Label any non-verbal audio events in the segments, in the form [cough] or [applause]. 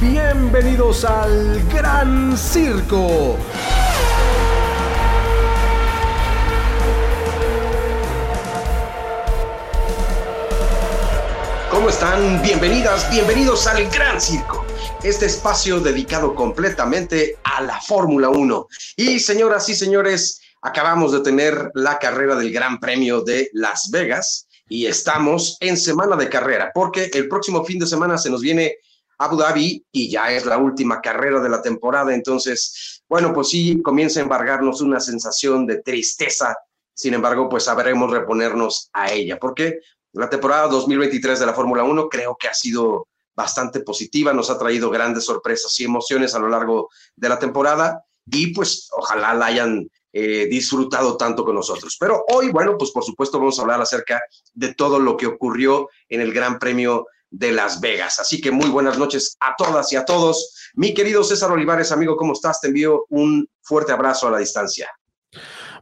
bienvenidos al Gran Circo. ¿Cómo están? Bienvenidas, bienvenidos al Gran Circo, este espacio dedicado completamente a la Fórmula 1. Y señoras y señores, acabamos de tener la carrera del Gran Premio de Las Vegas y estamos en semana de carrera, porque el próximo fin de semana se nos viene Abu Dhabi y ya es la última carrera de la temporada. Entonces, bueno, pues sí, comienza a embargarnos una sensación de tristeza. Sin embargo, pues sabremos reponernos a ella, porque la temporada 2023 de la Fórmula 1 creo que ha sido bastante positiva, nos ha traído grandes sorpresas y emociones a lo largo de la temporada y pues ojalá la hayan eh, disfrutado tanto con nosotros. Pero hoy, bueno, pues por supuesto vamos a hablar acerca de todo lo que ocurrió en el Gran Premio de Las Vegas. Así que muy buenas noches a todas y a todos. Mi querido César Olivares, amigo, ¿cómo estás? Te envío un fuerte abrazo a la distancia.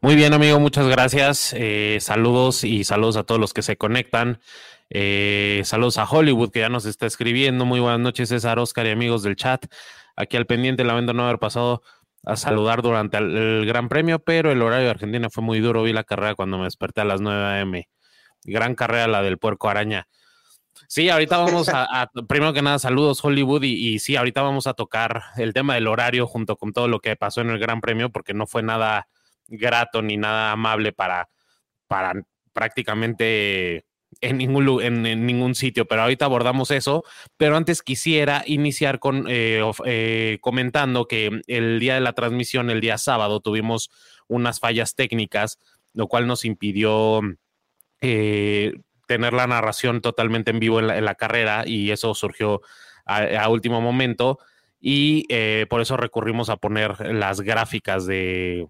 Muy bien, amigo, muchas gracias. Eh, saludos y saludos a todos los que se conectan. Eh, saludos a Hollywood, que ya nos está escribiendo. Muy buenas noches, César, Oscar y amigos del chat. Aquí al pendiente, lamento no haber pasado a saludar durante el, Gran Premio, pero el horario de Argentina fue muy duro. Vi la carrera cuando me desperté a las 9 a.m. Gran carrera la del puerco araña. Sí, ahorita vamos a, primero que nada, saludos Hollywood y, sí, ahorita vamos a tocar el tema del horario junto con todo lo que pasó en el Gran Premio, porque no fue nada grato ni nada amable para, para prácticamente en ningún, en, ningún sitio, pero ahorita abordamos eso. Pero antes quisiera iniciar con eh, eh, comentando que el día de la transmisión, el día sábado, tuvimos unas fallas técnicas, lo cual nos impidió eh, tener la narración totalmente en vivo en la, carrera y eso surgió a, último momento y por eso recurrimos a poner las gráficas de,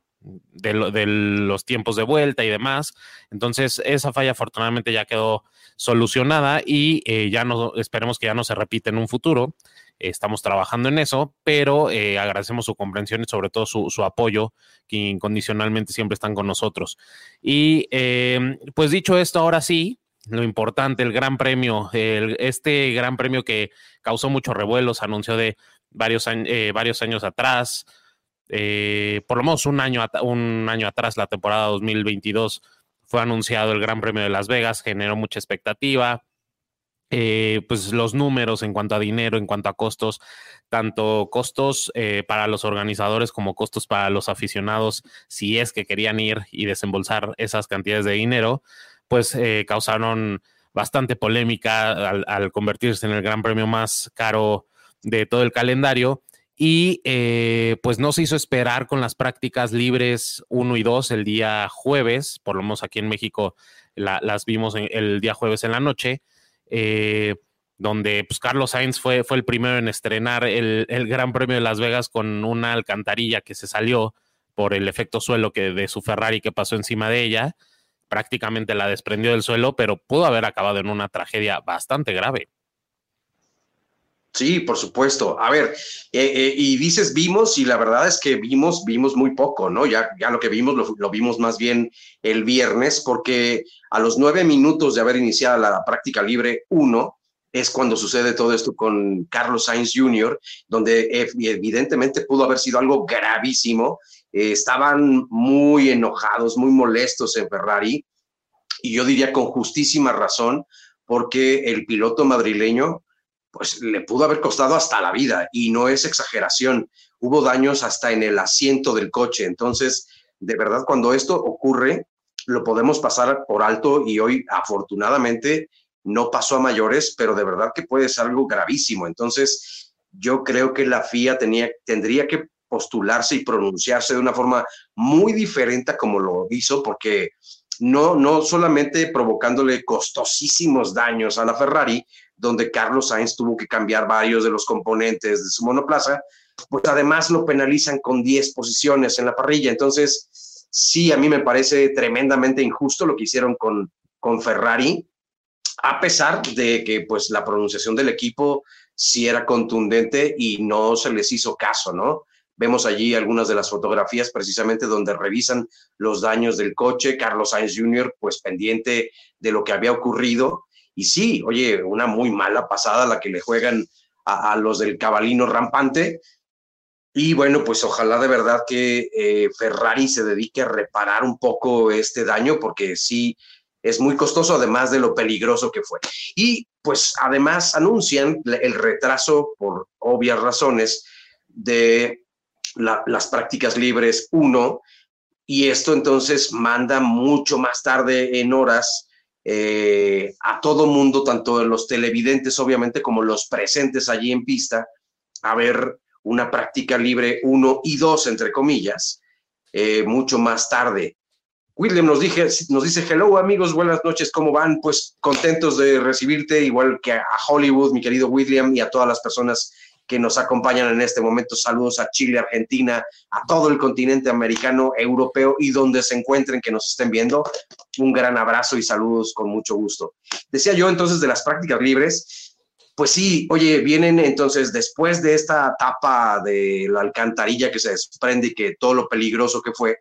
los tiempos de vuelta y demás. Entonces, esa falla afortunadamente ya quedó solucionada y eh, ya no, esperemos que ya no se repita en un futuro. estamos trabajando en eso, pero eh, agradecemos su comprensión y sobre todo su, apoyo, que incondicionalmente siempre están con nosotros. Y eh, pues dicho esto, ahora sí, lo importante, el gran premio, este gran premio que causó mucho revuelo, se anunció de varios, varios años atrás, eh, por lo menos un año, un año atrás, la temporada 2022, fue anunciado el Gran Premio de Las Vegas, generó mucha expectativa. Eh, pues los números en cuanto a dinero, en cuanto a costos, tanto costos eh, para los organizadores como costos para los aficionados, si es que querían ir y desembolsar esas cantidades de dinero, pues causaron bastante polémica al, convertirse en el gran premio más caro de todo el calendario. Y eh, pues no se hizo esperar con las prácticas libres 1 y 2 el día jueves, por lo menos aquí en México las vimos el día jueves en la noche, eh, donde pues, Carlos Sainz fue, fue el primero en estrenar el, Gran Premio de Las Vegas con una alcantarilla que se salió por el efecto suelo que de su Ferrari que pasó encima de ella, prácticamente la desprendió del suelo, pero pudo haber acabado en una tragedia bastante grave. Sí, por supuesto. A ver, eh, eh, y dices vimos, y la verdad es que vimos, vimos muy poco, ¿no? Ya, ya lo que vimos lo, vimos más bien el viernes, porque a los nueve minutos de haber iniciado la práctica libre uno, es cuando sucede todo esto con Carlos Sainz Jr., donde evidentemente pudo haber sido algo gravísimo. Eh, estaban muy enojados, muy molestos en Ferrari, y yo diría con justísima razón, porque el piloto madrileño pues le pudo haber costado hasta la vida y no es exageración. Hubo daños hasta en el asiento del coche. Entonces, de verdad, cuando esto ocurre, lo podemos pasar por alto y hoy afortunadamente no pasó a mayores, pero de verdad que puede ser algo gravísimo. Entonces, yo creo que la FIA tenía, tendría que postularse y pronunciarse de una forma muy diferente como lo hizo, porque no, no solamente provocándole costosísimos daños a la Ferrari, donde Carlos Sainz tuvo que cambiar varios de los componentes de su monoplaza, pues además lo penalizan con 10 posiciones en la parrilla. Entonces, sí, a mí me parece tremendamente injusto lo que hicieron con, con Ferrari, a pesar de que pues la pronunciación del equipo sí era contundente y no se les hizo caso, ¿no? Vemos allí algunas de las fotografías precisamente donde revisan los daños del coche, Carlos Sainz Jr. pues pendiente de lo que había ocurrido y sí, oye, una muy mala pasada la que le juegan a, los del cabalino rampante. Y bueno, pues ojalá de verdad que eh, Ferrari se dedique a reparar un poco este daño, porque sí es muy costoso, además de lo peligroso que fue. Y pues además anuncian el retraso, por obvias razones, de las prácticas libres 1, y esto entonces manda mucho más tarde en horas eh, a todo mundo, tanto los televidentes obviamente como los presentes allí en pista, a ver una práctica libre 1 y 2, entre comillas, eh, mucho más tarde. William nos, dije, nos dice, hello amigos, buenas noches, ¿cómo van? Pues contentos de recibirte, igual que a Hollywood, mi querido William, y a todas las personas que nos acompañan en este momento. Saludos a Chile, Argentina, a todo el continente americano, europeo y donde se encuentren que nos estén viendo. Un gran abrazo y saludos con mucho gusto. Decía yo entonces de las prácticas libres. Pues sí, oye, vienen entonces después de esta etapa de la alcantarilla que se desprende y que todo lo peligroso que fue,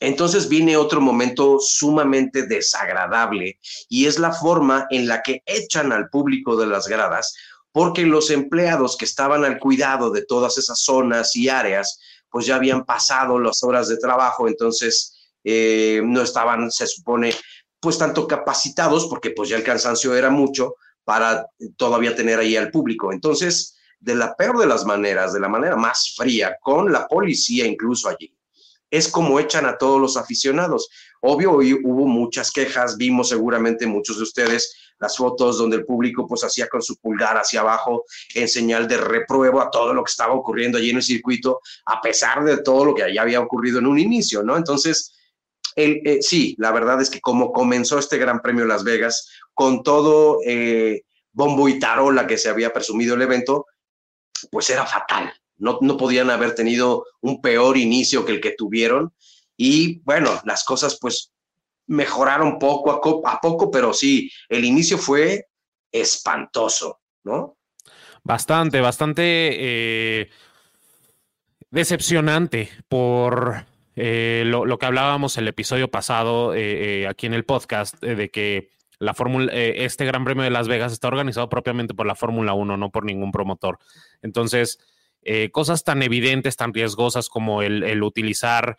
entonces viene otro momento sumamente desagradable y es la forma en la que echan al público de las gradas porque los empleados que estaban al cuidado de todas esas zonas y áreas, pues ya habían pasado las horas de trabajo, entonces eh, no estaban, se supone, pues tanto capacitados, porque pues ya el cansancio era mucho, para todavía tener ahí al público. Entonces, de la peor de las maneras, de la manera más fría, con la policía incluso allí, es como echan a todos los aficionados. Obvio, hubo muchas quejas, vimos seguramente muchos de ustedes las fotos donde el público pues hacía con su pulgar hacia abajo en señal de repruebo a todo lo que estaba ocurriendo allí en el circuito, a pesar de todo lo que ya había ocurrido en un inicio, ¿no? Entonces, el, eh, sí, la verdad es que como comenzó este Gran Premio Las Vegas, con todo eh, bombo y tarola que se había presumido el evento, pues era fatal. No, no podían haber tenido un peor inicio que el que tuvieron. Y bueno, las cosas pues mejoraron poco a, poco, pero sí, el inicio fue espantoso, ¿no? Bastante, bastante eh, decepcionante por eh, lo, que hablábamos el episodio pasado eh, aquí en el podcast, de que la Fórmula, este Gran Premio de Las Vegas está organizado propiamente por la Fórmula 1, no por ningún promotor. Entonces, cosas tan evidentes, tan riesgosas como el utilizar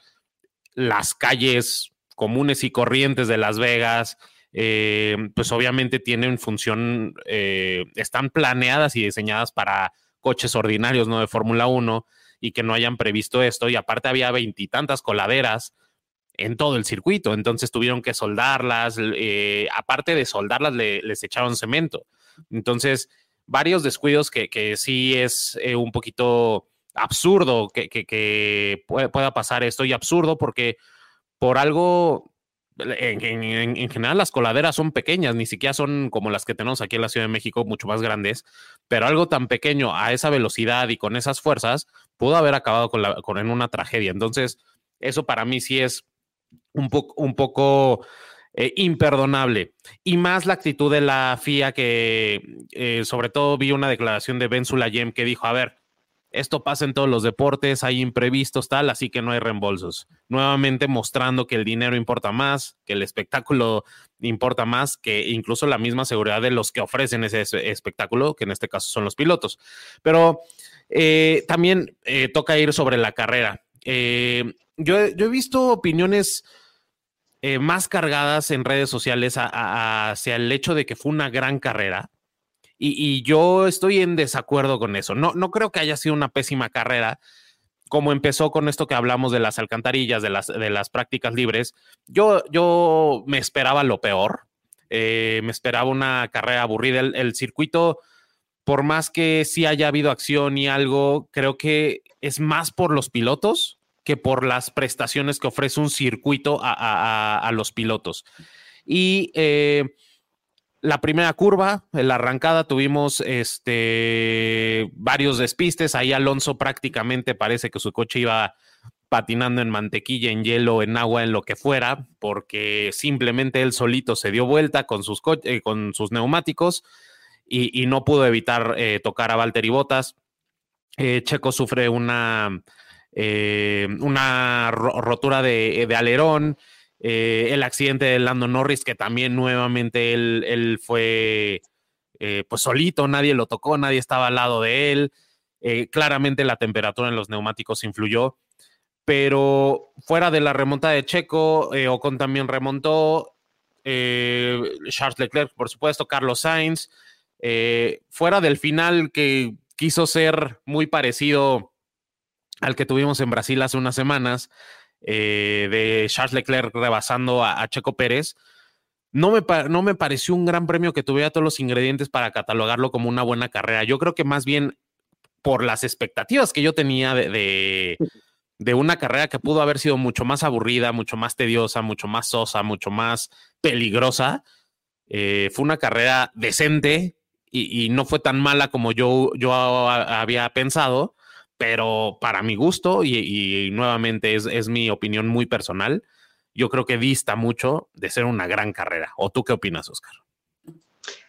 las calles comunes y corrientes de Las Vegas, eh, pues obviamente tienen función, eh, están planeadas y diseñadas para coches ordinarios, no de Fórmula 1, y que no hayan previsto esto. Y aparte había veintitantas coladeras en todo el circuito, entonces tuvieron que soldarlas, eh, aparte de soldarlas, les echaron cemento. Entonces, varios descuidos que, que sí es un poquito absurdo que, que pueda pasar esto y absurdo porque por algo, en, general las coladeras son pequeñas, ni siquiera son como las que tenemos aquí en la Ciudad de México, mucho más grandes, pero algo tan pequeño a esa velocidad y con esas fuerzas pudo haber acabado con, en una tragedia. Entonces, eso para mí sí es un, poco un poco eh, imperdonable. Y más la actitud de la FIA que, eh, sobre todo, vi una declaración de Ben Sulayem que dijo, a ver, esto pasa en todos los deportes, hay imprevistos, tal, así que no hay reembolsos. Nuevamente mostrando que el dinero importa más, que el espectáculo importa más, que incluso la misma seguridad de los que ofrecen ese espectáculo, que en este caso son los pilotos. Pero eh, también eh, toca ir sobre la carrera. Eh, yo, he visto opiniones más cargadas en redes sociales hacia el hecho de que fue una gran carrera y, yo estoy en desacuerdo con eso. No, no creo que haya sido una pésima carrera, como empezó con esto que hablamos de las alcantarillas, de las, de las prácticas libres. Yo, yo me esperaba lo peor. Eh, me esperaba una carrera aburrida. El, circuito, por más que sí haya habido acción y algo, creo que es más por los pilotos que por las prestaciones que ofrece un circuito a, los pilotos. Y eh, la primera curva, en la arrancada tuvimos este, varios despistes. Ahí Alonso prácticamente parece que su coche iba patinando en mantequilla, en hielo, en agua, en lo que fuera, porque simplemente él solito se dio vuelta con sus, eh, con sus neumáticos y, no pudo evitar eh, tocar a Valtteri Bottas. Eh, Checo sufre una, una rotura de alerón. Eh, el accidente de Lando Norris, que también nuevamente él, fue eh, pues solito, nadie lo tocó, nadie estaba al lado de él. Eh, claramente la temperatura en los neumáticos influyó, pero fuera de la remontada de Checo, Ocon también remontó, Charles Leclerc, por supuesto, Carlos Sainz, fuera del final que quiso ser muy parecido al que tuvimos en Brasil hace unas semanas, de Charles Leclerc rebasando a Checo Pérez no me, no me pareció un gran premio que tuviera todos los ingredientes para catalogarlo como una buena carrera. Yo creo que más bien por las expectativas que yo tenía de, de, una carrera que pudo haber sido mucho más aburrida, mucho más tediosa, mucho más sosa, mucho más peligrosa. Eh, fue una carrera decente y, no fue tan mala como yo, yo había pensado, pero para mi gusto, y, nuevamente es, es mi opinión muy personal, yo creo que dista mucho de ser una gran carrera. ¿O tú qué opinas, Oscar?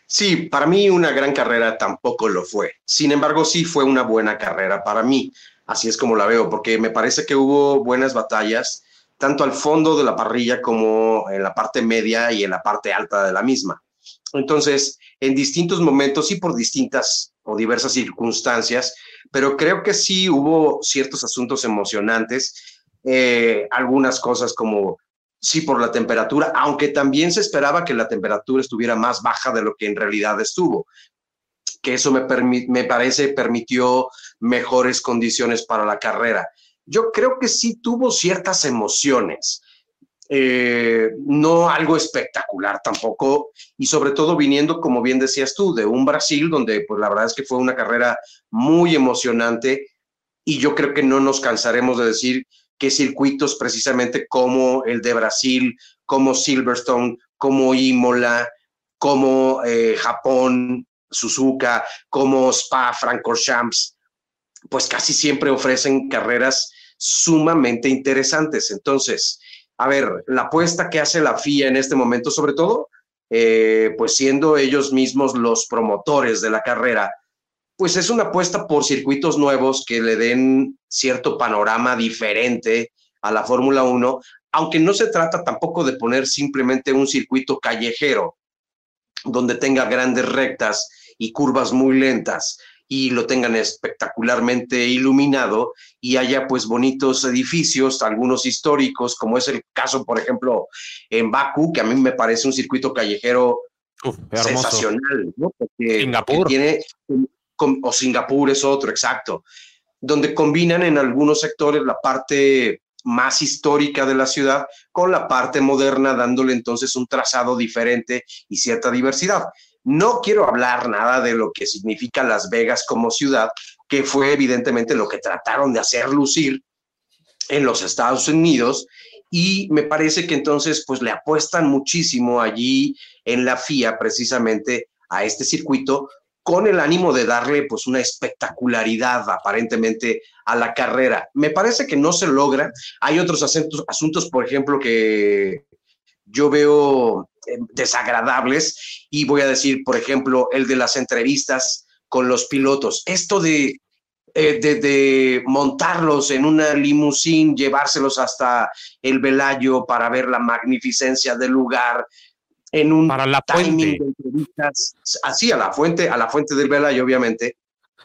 Sí, para mí una gran carrera tampoco lo fue. Sin embargo, sí fue una buena carrera para mí. Así es como la veo, porque me parece que hubo buenas batallas, tanto al fondo de la parrilla como en la parte media y en la parte alta de la misma. Entonces, en distintos momentos y por distintas o diversas circunstancias, pero creo que sí hubo ciertos asuntos emocionantes, eh, algunas cosas como sí por la temperatura, aunque también se esperaba que la temperatura estuviera más baja de lo que en realidad estuvo, que eso me, me parece permitió mejores condiciones para la carrera. Yo creo que sí tuvo ciertas emociones, eh, no algo espectacular tampoco, y sobre todo viniendo, como bien decías tú, de un Brasil donde pues la verdad es que fue una carrera muy emocionante y yo creo que no nos cansaremos de decir que circuitos precisamente como el de Brasil, como Silverstone, como Imola, como eh, Japón, Suzuka, como Spa, Francorchamps, pues casi siempre ofrecen carreras sumamente interesantes. Entonces, a ver, la apuesta que hace la FIA en este momento, sobre todo, eh, pues siendo ellos mismos los promotores de la carrera, pues es una apuesta por circuitos nuevos que le den cierto panorama diferente a la Fórmula 1, aunque no se trata tampoco de poner simplemente un circuito callejero donde tenga grandes rectas y curvas muy lentas y lo tengan espectacularmente iluminado y haya pues bonitos edificios, algunos históricos, como es el caso, por ejemplo, en Bakú, que a mí me parece un circuito callejero sensacional, ¿no? Porque, Singapur. tiene o Singapur es otro, exacto, donde combinan en algunos sectores la parte más histórica de la ciudad con la parte moderna, dándole entonces un trazado diferente y cierta diversidad. No quiero hablar nada de lo que significa Las Vegas como ciudad, que fue evidentemente lo que trataron de hacer lucir en los Estados Unidos y me parece que entonces pues le apuestan muchísimo allí en la FIA precisamente a este circuito con el ánimo de darle pues una espectacularidad aparentemente a la carrera. Me parece que no se logra. Hay otros asuntos, asuntos por ejemplo, que yo veo eh, desagradables y voy a decir, por ejemplo, el de las entrevistas con los pilotos. Esto de, eh, de, de, montarlos en una limusín, llevárselos hasta el Velayo para ver la magnificencia del lugar, en un para la timing de entrevistas, así a la fuente, a la fuente del Velayo, obviamente.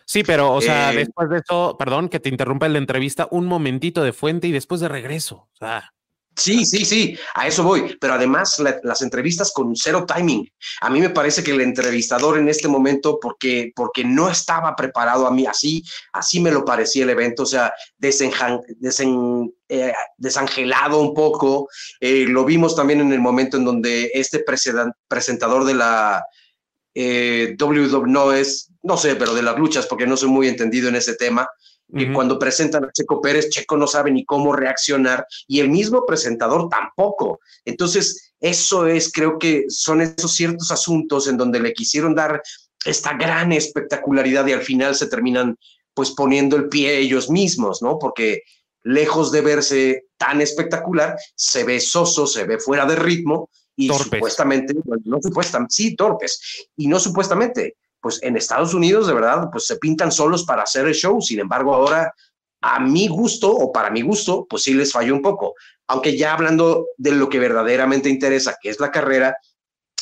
Sí, pero, o sea, eh, después de eso, perdón que te interrumpa la entrevista, un momentito de fuente y después de regreso. O sea. Sí, sí, sí, a eso voy. Pero además las entrevistas con cero timing. A mí me parece que el entrevistador en este momento, porque, porque no estaba preparado a mí, así, así me lo parecía el evento, o sea, eh, desangelado un poco. Eh, lo vimos también en el momento en donde este presentador de la eh, no es, no sé, pero de las luchas, porque no soy muy entendido en ese tema, que cuando presentan a Checo Pérez, Checo no sabe ni cómo reaccionar y el mismo presentador tampoco. Entonces, eso es, creo que son esos ciertos asuntos en donde le quisieron dar esta gran espectacularidad y al final se terminan pues poniendo el pie ellos mismos, ¿no? Porque lejos de verse tan espectacular, se ve soso, se ve fuera de ritmo y supuestamente, no supuestamente, sí, torpes, y no supuestamente, pues en Estados Unidos de verdad pues se pintan solos para hacer el show, sin embargo ahora a mi gusto o para mi gusto pues sí les falló un poco, aunque ya hablando de lo que verdaderamente interesa, que es la carrera,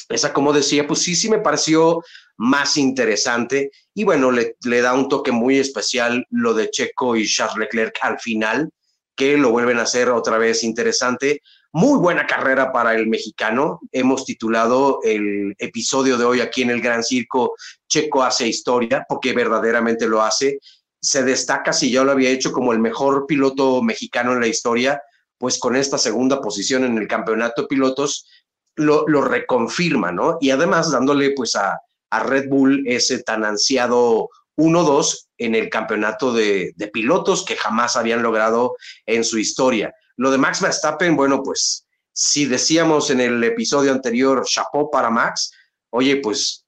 esa, como decía, pues sí, sí me pareció más interesante. Y bueno, le, le, da un toque muy especial lo de Checo y Charles Leclerc al final, que lo vuelven a hacer otra vez interesante. Muy buena carrera para el mexicano. Hemos titulado el episodio de hoy aquí en el Gran Circo, Checo hace historia, porque verdaderamente lo hace. Se destaca, si ya lo había hecho, como el mejor piloto mexicano en la historia, pues con esta segunda posición en el campeonato de pilotos, lo, lo reconfirma, ¿no? Y además dándole pues a, a Red Bull ese tan ansiado 1-2 en el campeonato de, de, pilotos que jamás habían logrado en su historia. Lo de Max Verstappen, bueno, pues si decíamos en el episodio anterior, chapeau para Max, oye, pues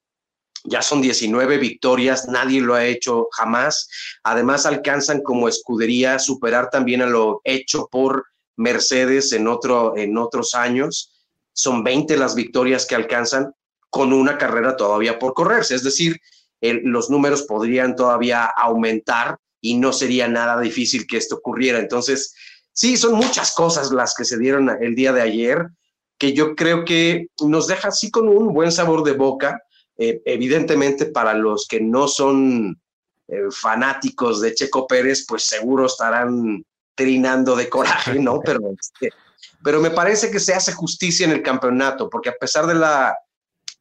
ya son 19 victorias, nadie lo ha hecho jamás. Además, alcanzan como escudería superar también a lo hecho por Mercedes en, otro, en otros años. Son 20 las victorias que alcanzan con una carrera todavía por correrse. Es decir, los números podrían todavía aumentar y no sería nada difícil que esto ocurriera. Entonces, sí, son muchas cosas las que se dieron el día de ayer que yo creo que nos deja así con un buen sabor de boca. Eh, evidentemente, para los que no son eh, fanáticos de Checo Pérez, pues seguro estarán trinando de coraje, ¿no? [laughs] Pero, este, pero me parece que se hace justicia en el campeonato, porque a pesar de la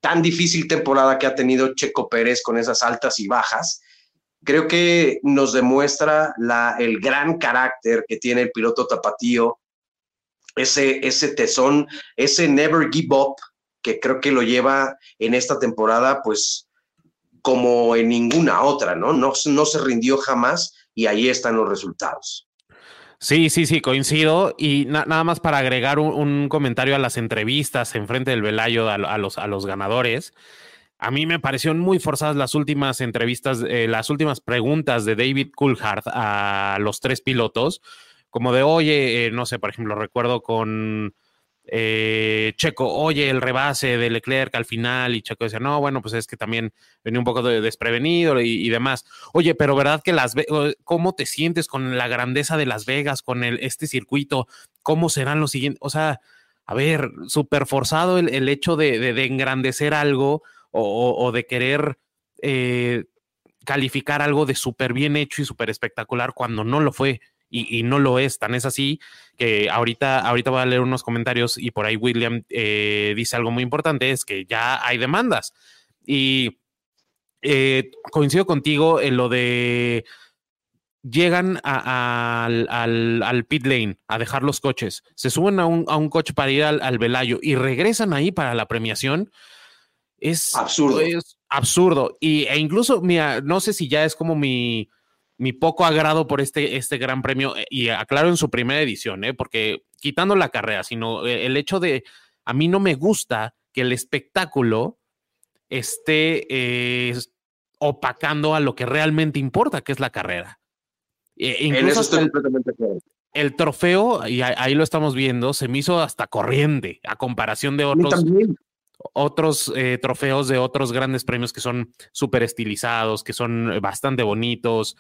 tan difícil temporada que ha tenido Checo Pérez con esas altas y bajas, creo que nos demuestra el gran carácter que tiene el piloto tapatío, ese, ese tesón, ese never give up, que creo que lo lleva en esta temporada, pues como en ninguna otra, ¿no? No, no se rindió jamás y ahí están los resultados. Sí, sí, sí, coincido. Y nada más para agregar un, comentario a las entrevistas en frente del Velayo a, los, a los ganadores. A mí me parecieron muy forzadas las últimas entrevistas, eh, las últimas preguntas de David Coulthard a los tres pilotos, como de, oye, eh, no sé, por ejemplo, recuerdo con eh, Checo, oye, el rebase de Leclerc al final, y Checo decía, no, bueno, pues es que también venía un poco de desprevenido y, demás. Oye, pero verdad que las, ¿cómo te sientes con la grandeza de Las Vegas, con el, este circuito? ¿Cómo serán los siguientes? O sea, a ver, súper forzado el, hecho de, engrandecer algo o, de querer eh, calificar algo de súper bien hecho y súper espectacular cuando no lo fue y, no lo es. Tan es así que ahorita, ahorita voy a leer unos comentarios y por ahí William eh, dice algo muy importante, es que ya hay demandas. Y eh, coincido contigo en lo de llegan al, al, pit lane a dejar los coches, se suben a un, a un coche para ir al, al, Velayo y regresan ahí para la premiación. Es absurdo. Es absurdo. Y, e incluso, mira, no sé si ya es como mi, mi poco agrado por este, este gran premio, eh, y aclaro en su primera edición, ¿eh? porque quitando la carrera, sino eh, el hecho de, a mí no me gusta que el espectáculo esté eh, opacando a lo que realmente importa, que es la carrera. E, en eso estoy completamente claro. El trofeo, y ahí lo estamos viendo, se me hizo hasta corriente a comparación de otros, otros trofeos de otros grandes premios que son súper estilizados, que son bastante bonitos,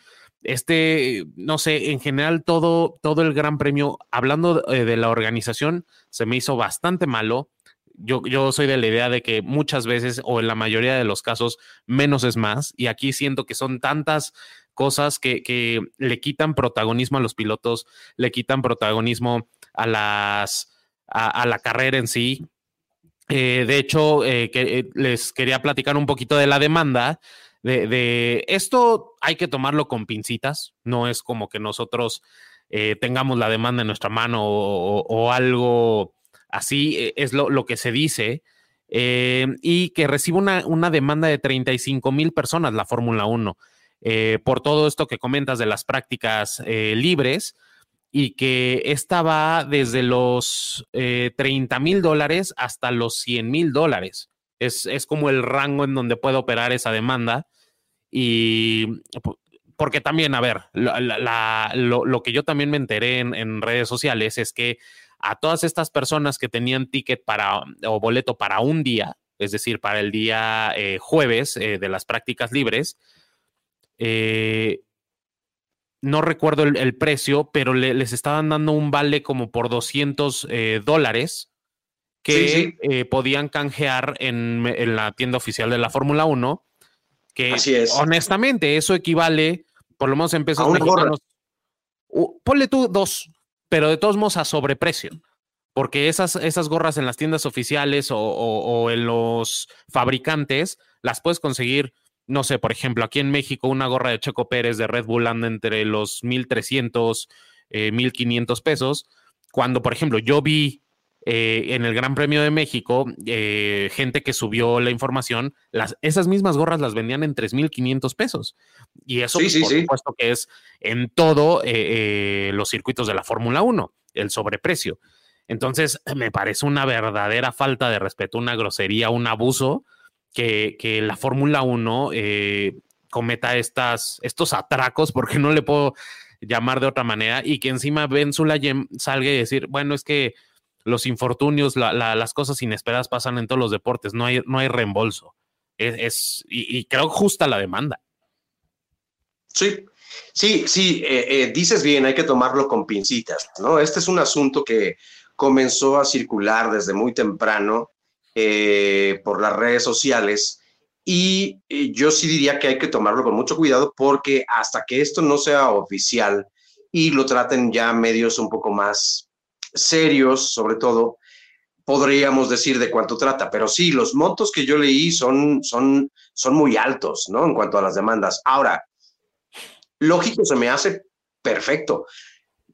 este, no sé, en general todo, todo el Gran Premio, hablando eh, de la organización, se me hizo bastante malo. Yo, yo soy de la idea de que muchas veces, o en la mayoría de los casos, menos es más. Y aquí siento que son tantas cosas que, que le quitan protagonismo a los pilotos, le quitan protagonismo a las a, la carrera en sí. Eh, de hecho, eh, que, les quería platicar un poquito de la demanda de, esto hay que tomarlo con pincitas, no es como que nosotros eh, tengamos la demanda en nuestra mano o, algo así, eh, es lo, que se dice, eh, y que recibe una, demanda de 35 mil personas la Fórmula 1 por todo esto que comentas de las prácticas libres y que esta va desde los 30 mil dólares hasta los 100 mil dólares. Es, es, como el rango en donde puede operar esa demanda. Y porque también, a ver, lo, que yo también me enteré en, redes sociales es que a todas estas personas que tenían ticket para o boleto para un día, es decir, para el día eh, jueves eh, de las prácticas libres, eh, no recuerdo el, precio, pero les estaban dando un vale como por 200 dólares que eh, podían canjear en, la tienda oficial de la Fórmula 1. Que Así es. honestamente, eso equivale, por lo menos en pesos mexicanos. ponle tú dos, pero de todos modos a sobreprecio. Porque esas, esas gorras en las tiendas oficiales o, en los fabricantes las puedes conseguir, no sé, por ejemplo, aquí en México una gorra de Checo Pérez de Red Bull anda entre los 1.300, eh, 1.500 pesos. Cuando, por ejemplo, yo vi eh, en el Gran Premio de México, eh, gente que subió la información, las, esas mismas gorras las vendían en 3.500 pesos. Y eso, por supuesto, que es en todo eh, los circuitos de la Fórmula 1, el sobreprecio. Entonces, me parece una verdadera falta de respeto, una grosería, un abuso que, que la Fórmula 1 cometa estas, estos atracos, porque no le puedo llamar de otra manera, y que encima Ben Sulayem salga y decir, bueno, es que los infortunios, las cosas inesperadas pasan en todos los deportes, no hay, no hay reembolso. Es, y, creo justa la demanda. Sí, sí, sí, eh, eh, dices bien, hay que tomarlo con pincitas, ¿no? Este es un asunto que comenzó a circular desde muy temprano eh, por las redes sociales y yo sí diría que hay que tomarlo con mucho cuidado porque hasta que esto no sea oficial y lo traten ya medios un poco más serios, sobre todo, podríamos decir de cuánto trata, pero sí, los montos que yo leí son, son, son muy altos, ¿no? En cuanto a las demandas. Ahora, lógico, se me hace perfecto,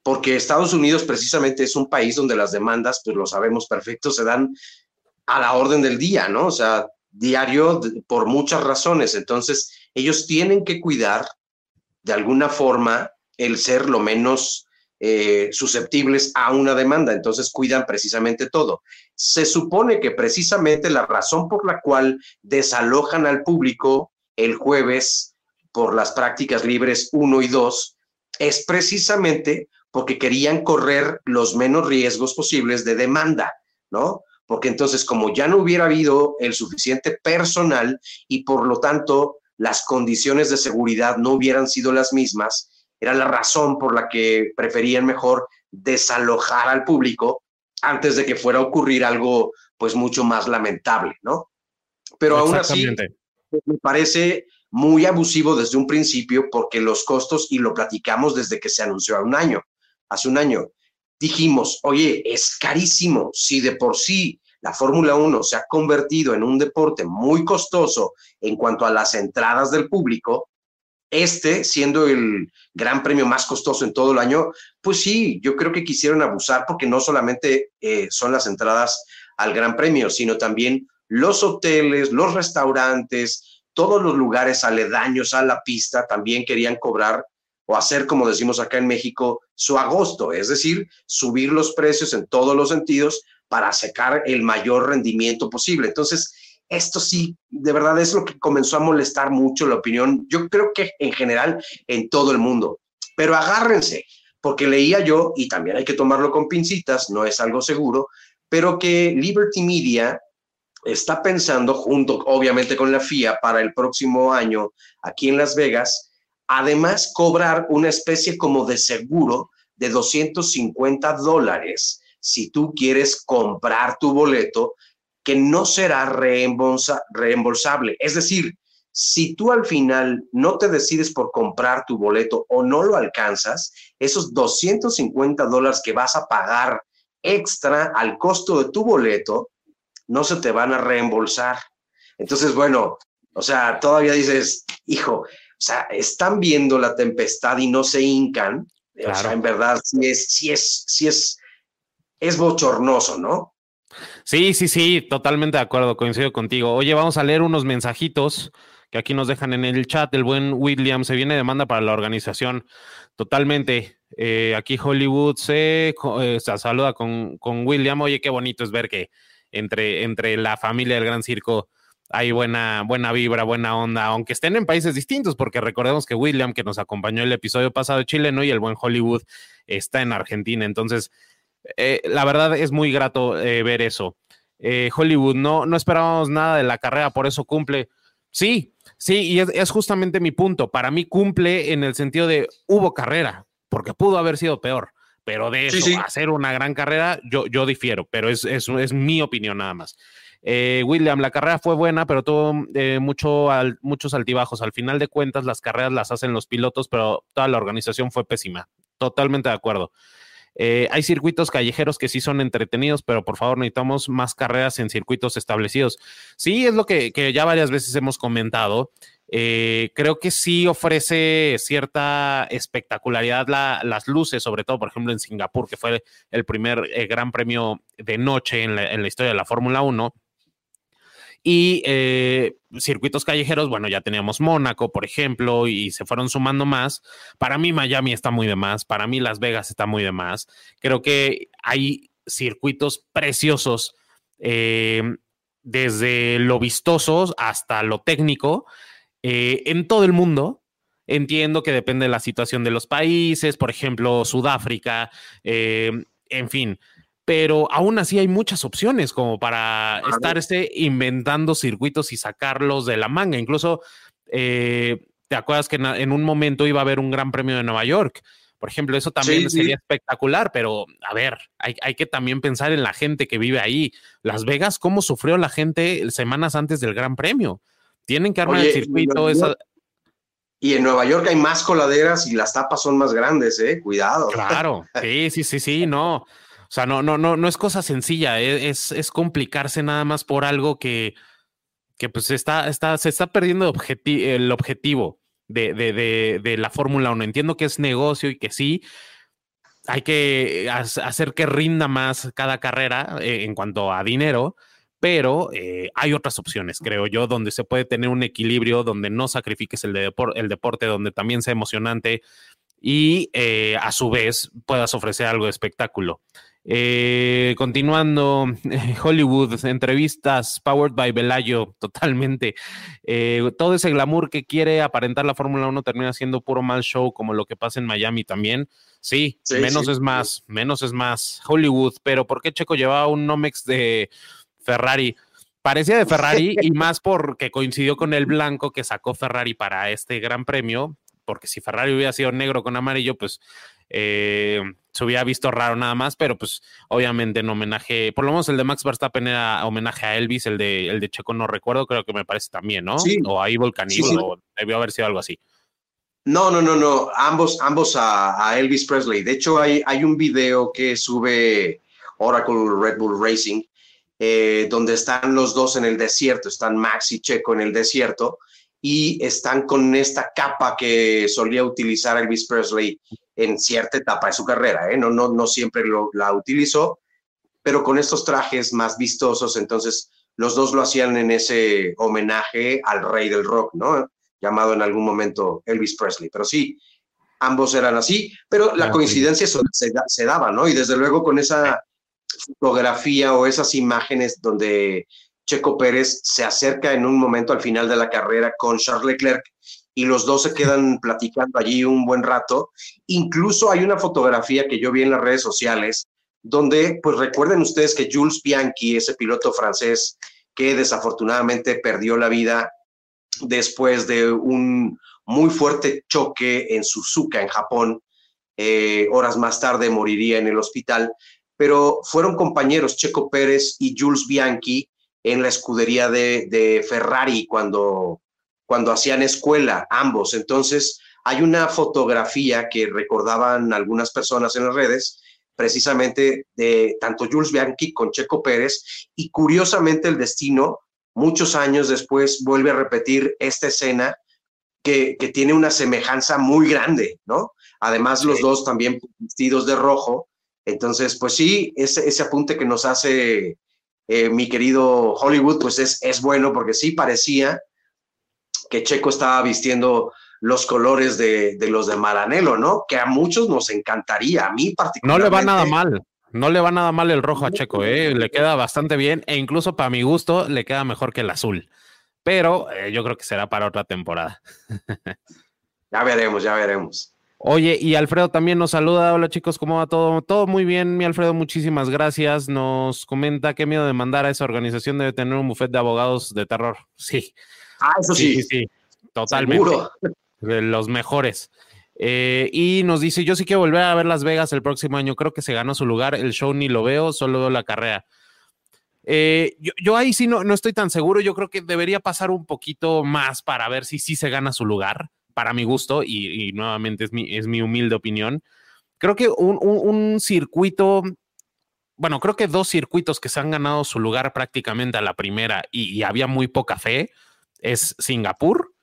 porque Estados Unidos precisamente es un país donde las demandas, pues lo sabemos perfecto, se dan a la orden del día, ¿no? O sea, diario por muchas razones. Entonces, ellos tienen que cuidar de alguna forma el ser lo menos eh, susceptibles a una demanda, entonces cuidan precisamente todo. Se supone que precisamente la razón por la cual desalojan al público el jueves por las prácticas libres 1 y 2 es precisamente porque querían correr los menos riesgos posibles de demanda, ¿no? Porque entonces, como ya no hubiera habido el suficiente personal y por lo tanto las condiciones de seguridad no hubieran sido las mismas, era la razón por la que preferían mejor desalojar al público antes de que fuera a ocurrir algo pues mucho más lamentable, ¿no? Pero aún así me parece muy abusivo desde un principio porque los costos, y lo platicamos desde que se anunció hace un año, hace un año, dijimos, oye, es carísimo, si de por sí la Fórmula 1 se ha convertido en un deporte muy costoso en cuanto a las entradas del público, este siendo el gran premio más costoso en todo el año, pues sí, yo creo que quisieron abusar porque no solamente eh, son las entradas al gran premio, sino también los hoteles, los restaurantes, todos los lugares aledaños a la pista también querían cobrar o hacer, como decimos acá en México, su agosto, es decir, subir los precios en todos los sentidos para sacar el mayor rendimiento posible. Entonces, esto sí, de verdad es lo que comenzó a molestar mucho la opinión, yo creo que en general en todo el mundo. Pero agárrense, porque leía yo, y también hay que tomarlo con pincitas, no es algo seguro, pero que Liberty Media está pensando, junto obviamente con la FIA, para el próximo año aquí en Las Vegas, además cobrar una especie como de seguro de 250 dólares si tú quieres comprar tu boleto que no será reembolsable. Es decir, si tú al final no te decides por comprar tu boleto o no lo alcanzas, esos 250 dólares que vas a pagar extra al costo de tu boleto, no se te van a reembolsar. Entonces, bueno, o sea, todavía dices, hijo, sea, están viendo la tempestad y no se hincan. O sea, en verdad, sí es, sí es, sí es, es bochornoso, ¿no? Sí, sí, sí, totalmente de acuerdo, coincido contigo. Oye, vamos a leer unos mensajitos que aquí nos dejan en el chat. El buen William se viene demanda para la organización. Totalmente. Eh, aquí Hollywood se, eh, saluda con, William. Oye, qué bonito es ver que entre, entre la familia del Gran Circo hay buena, buena vibra, buena onda, aunque estén en países distintos, porque recordemos que William, que nos acompañó el episodio pasado chileno, y el buen Hollywood está en Argentina. Entonces, eh, la verdad es muy grato eh, ver eso. Eh, Hollywood, no, no esperábamos nada de la carrera, por eso cumple. Sí, sí, y es, justamente mi punto. Para mí cumple en el sentido de hubo carrera, porque pudo haber sido peor, pero de eso, hacer una gran carrera, yo, yo difiero, pero es, es, es mi opinión nada más. Eh, William, la carrera fue buena, pero tuvo eh, mucho muchos altibajos. Al final de cuentas, las carreras las hacen los pilotos, pero toda la organización fue pésima. Totalmente de acuerdo. Eh, hay circuitos callejeros que sí son entretenidos, pero por favor necesitamos más carreras en circuitos establecidos. Sí, es lo que, ya varias veces hemos comentado. creo que sí ofrece cierta espectacularidad las luces, sobre todo, por ejemplo, en Singapur, que fue el primer gran premio de noche en la, en la historia de la Fórmula 1. Y eh, circuitos callejeros, bueno, ya teníamos Mónaco, por ejemplo, y se fueron sumando más. Para mí Miami está muy de más, para mí Las Vegas está muy de más. Creo que hay circuitos preciosos, eh, desde lo vistosos hasta lo técnico, eh, en todo el mundo. Entiendo que depende de la situación de los países, por ejemplo, Sudáfrica, en fin, pero aún así hay muchas opciones como para estarse inventando circuitos y sacarlos de la manga. Incluso, eh, ¿te acuerdas que en, un momento iba a haber un gran premio de Nueva York? Por ejemplo, eso también sería espectacular, pero a ver, hay, que también pensar en la gente que vive ahí. Las Vegas, ¿cómo sufrió la gente semanas antes del Gran Premio? Tienen que armar el circuito. Y en Nueva York hay más coladeras y las tapas son más grandes, ¿eh? Cuidado. Claro, sí, sí, sí, sí, no. O sea, no, no, no, no es cosa sencilla, e, es, es complicarse nada más por algo que, que pues está, está, se está perdiendo el objetivo de, de, de, la Fórmula 1. Entiendo que es negocio y que sí, hay que hacer que rinda más cada carrera eh, en cuanto a dinero, pero eh, hay otras opciones, creo yo, donde se puede tener un equilibrio, donde no sacrifiques el, de el deporte, donde también sea emocionante y eh, a su vez puedas ofrecer algo de espectáculo. Eh, continuando, [laughs] Hollywood, entrevistas, powered by Velayo, totalmente. Eh, todo ese glamour que quiere aparentar la Fórmula 1 termina siendo puro mal show, como lo que pasa en Miami también. Sí, menos es más, menos es más. Hollywood, pero ¿por qué Checo llevaba un Nomex de Ferrari? Parecía de Ferrari y [laughs] más porque coincidió con el blanco que sacó Ferrari para este gran premio, porque si Ferrari hubiera sido negro con amarillo, pues eh, se hubiera visto raro nada más, pero pues obviamente en homenaje, por lo menos el de Max Verstappen era homenaje a Elvis, el de, el de Checo no recuerdo, creo que me parece también, ¿no? Sí. O a Evil o debió haber sido algo así. No, no, no, no, ambos, ambos a, Elvis Presley. De hecho, hay, hay un video que sube Oracle Red Bull Racing, eh, donde están los dos en el desierto, están Max y Checo en el desierto, y están con esta capa que solía utilizar Elvis Presley en cierta etapa de su carrera, ¿eh? no, no, no siempre lo, la utilizó, pero con estos trajes más vistosos, entonces los dos lo hacían en ese homenaje al rey del rock, ¿no? Llamado en algún momento Elvis Presley, pero sí, ambos eran así, pero la coincidencia se, se, daba, ¿no? Y desde luego con esa fotografía o esas imágenes donde Checo Pérez se acerca en un momento al final de la carrera con Charles Leclerc y los dos se quedan platicando allí un buen rato. Incluso hay una fotografía que yo vi en las redes sociales donde, pues recuerden ustedes que Jules Bianchi, ese piloto francés que desafortunadamente perdió la vida después de un muy fuerte choque en Suzuka, en Japón, eh, horas más tarde moriría en el hospital, pero fueron compañeros Checo Pérez y Jules Bianchi en la escudería de, de Ferrari cuando cuando hacían escuela, ambos. Entonces, hay una fotografía que recordaban algunas personas en las redes, precisamente de tanto Jules Bianchi con Checo Pérez, y curiosamente el destino, muchos años después, vuelve a repetir esta escena que, tiene una semejanza muy grande, ¿no? Además, los dos también vestidos de rojo. Entonces, pues sí, ese, ese apunte que nos hace eh, mi querido Hollywood, pues es, es bueno porque sí parecía que Checo estaba vistiendo los colores de, los de Maranello, ¿no? Que a muchos nos encantaría, a mí particularmente. No le va nada mal, no le va nada mal el rojo a Checo, ¿eh? le queda bastante bien e incluso para mi gusto le queda mejor que el azul. Pero eh, yo creo que será para otra temporada. [laughs] ya veremos, ya veremos. Oye, y Alfredo también nos saluda. Hola chicos, ¿cómo va todo? Todo muy bien, mi Alfredo, muchísimas gracias. Nos comenta qué miedo de mandar a esa organización debe tener un buffet de abogados de terror. Sí, Ah, eso sí. Sí, sí, totalmente. De los mejores. Eh, y nos dice, yo sí quiero volver a ver Las Vegas el próximo año, creo que se ganó su lugar, el show ni lo veo, solo veo la carrera. Eh, yo, ahí sí no, no estoy tan seguro, yo creo que debería pasar un poquito más para ver si sí se gana su lugar, para mi gusto, y, nuevamente es mi, es mi humilde opinión. Creo que un, circuito, bueno, creo que dos circuitos que se han ganado su lugar prácticamente a la primera y, había muy poca fe, es Singapur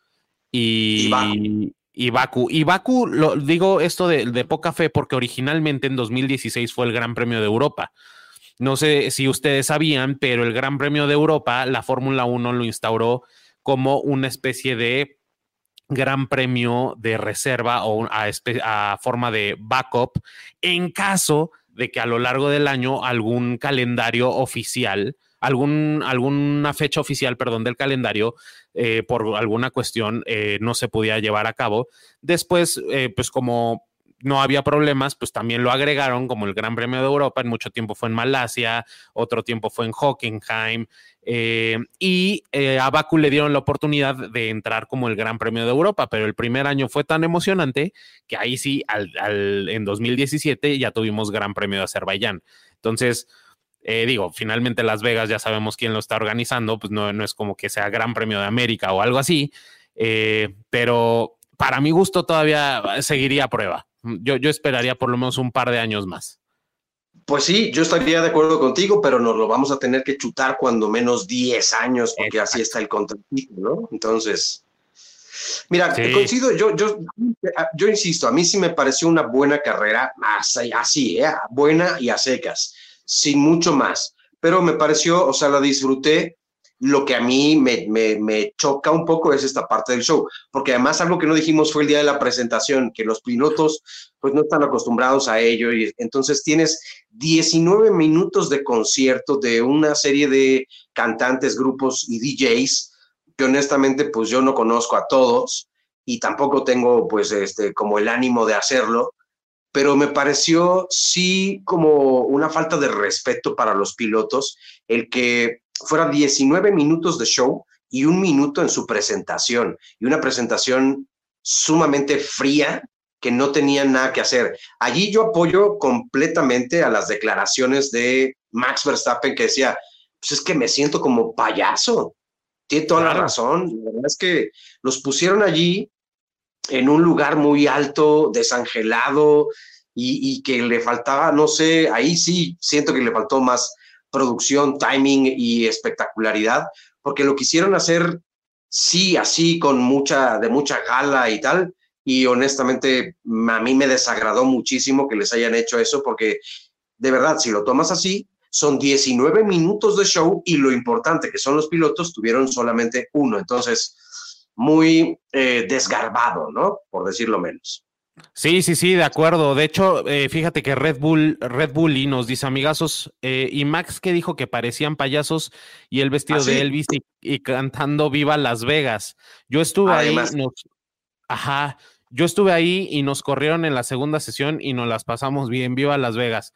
y, y Baku. Y Baku, lo digo esto de, de, poca fe porque originalmente en 2016 fue el Gran Premio de Europa. No sé si ustedes sabían, pero el Gran Premio de Europa, la Fórmula 1 lo instauró como una especie de gran premio de reserva o a, forma de backup en caso de que a lo largo del año algún calendario oficial, algún, alguna fecha oficial, perdón, del calendario, eh, por alguna cuestión eh, no se pudiera llevar a cabo. Después, eh, pues como no había problemas, pues también lo agregaron como el Gran Premio de Europa. En mucho tiempo fue en Malasia, otro tiempo fue en Hockenheim. Y eh, a Baku le dieron la oportunidad de entrar como el Gran Premio de Europa, pero el primer año fue tan emocionante que ahí sí, al, en 2017 ya tuvimos Gran Premio de Azerbaiyán. Entonces, eh, digo, finalmente Las Vegas ya sabemos quién lo está organizando, pues no, no es como que sea Gran Premio de América o algo así, pero para mi gusto todavía seguiría a prueba. Yo, yo esperaría por lo menos un par de años más. Pues sí, yo estaría de acuerdo contigo, pero nos lo vamos a tener que chutar cuando menos 10 años, porque así está el contrato, ¿no? Entonces, mira, coincido, yo, yo, yo insisto, a mí sí me pareció una buena carrera, así, así ¿eh? buena y a secas, sin mucho más, pero me pareció, o sea, la disfruté. Lo que a mí me, me, choca un poco es esta parte del show, porque además algo que no dijimos fue el día de la presentación, que los pilotos pues no están acostumbrados a ello y entonces tienes 19 minutos de concierto de una serie de cantantes, grupos y DJs que honestamente pues yo no conozco a todos y tampoco tengo pues este como el ánimo de hacerlo, pero me pareció sí como una falta de respeto para los pilotos el que fuera 19 minutos de show y un minuto en su presentación, y una presentación sumamente fría que no tenía nada que hacer. Allí yo apoyo completamente a las declaraciones de Max Verstappen que decía, pues es que me siento como payaso. Tiene toda la razón. La verdad es que los pusieron allí en un lugar muy alto, desangelado, y, que le faltaba, no sé, ahí sí siento que le faltó más producción, timing y espectacularidad, porque lo quisieron hacer sí, así, con mucha, de mucha gala y tal, y honestamente a mí me desagradó muchísimo que les hayan hecho eso, porque de verdad, si lo tomas así, son 19 minutos de show y lo importante que son los pilotos tuvieron solamente uno, entonces muy eh, desgarbado, ¿no? Por decirlo menos. Sí, sí, sí, de acuerdo. De hecho, eh, fíjate que Red Bull, Red Bully nos dice, amigazos, eh, y Max que dijo que parecían payasos y el vestido ¿Ah, de Elvis y, cantando Viva Las Vegas. Yo estuve ahí, ajá, yo estuve ahí y nos corrieron en la segunda sesión y nos las pasamos bien, Viva Las Vegas.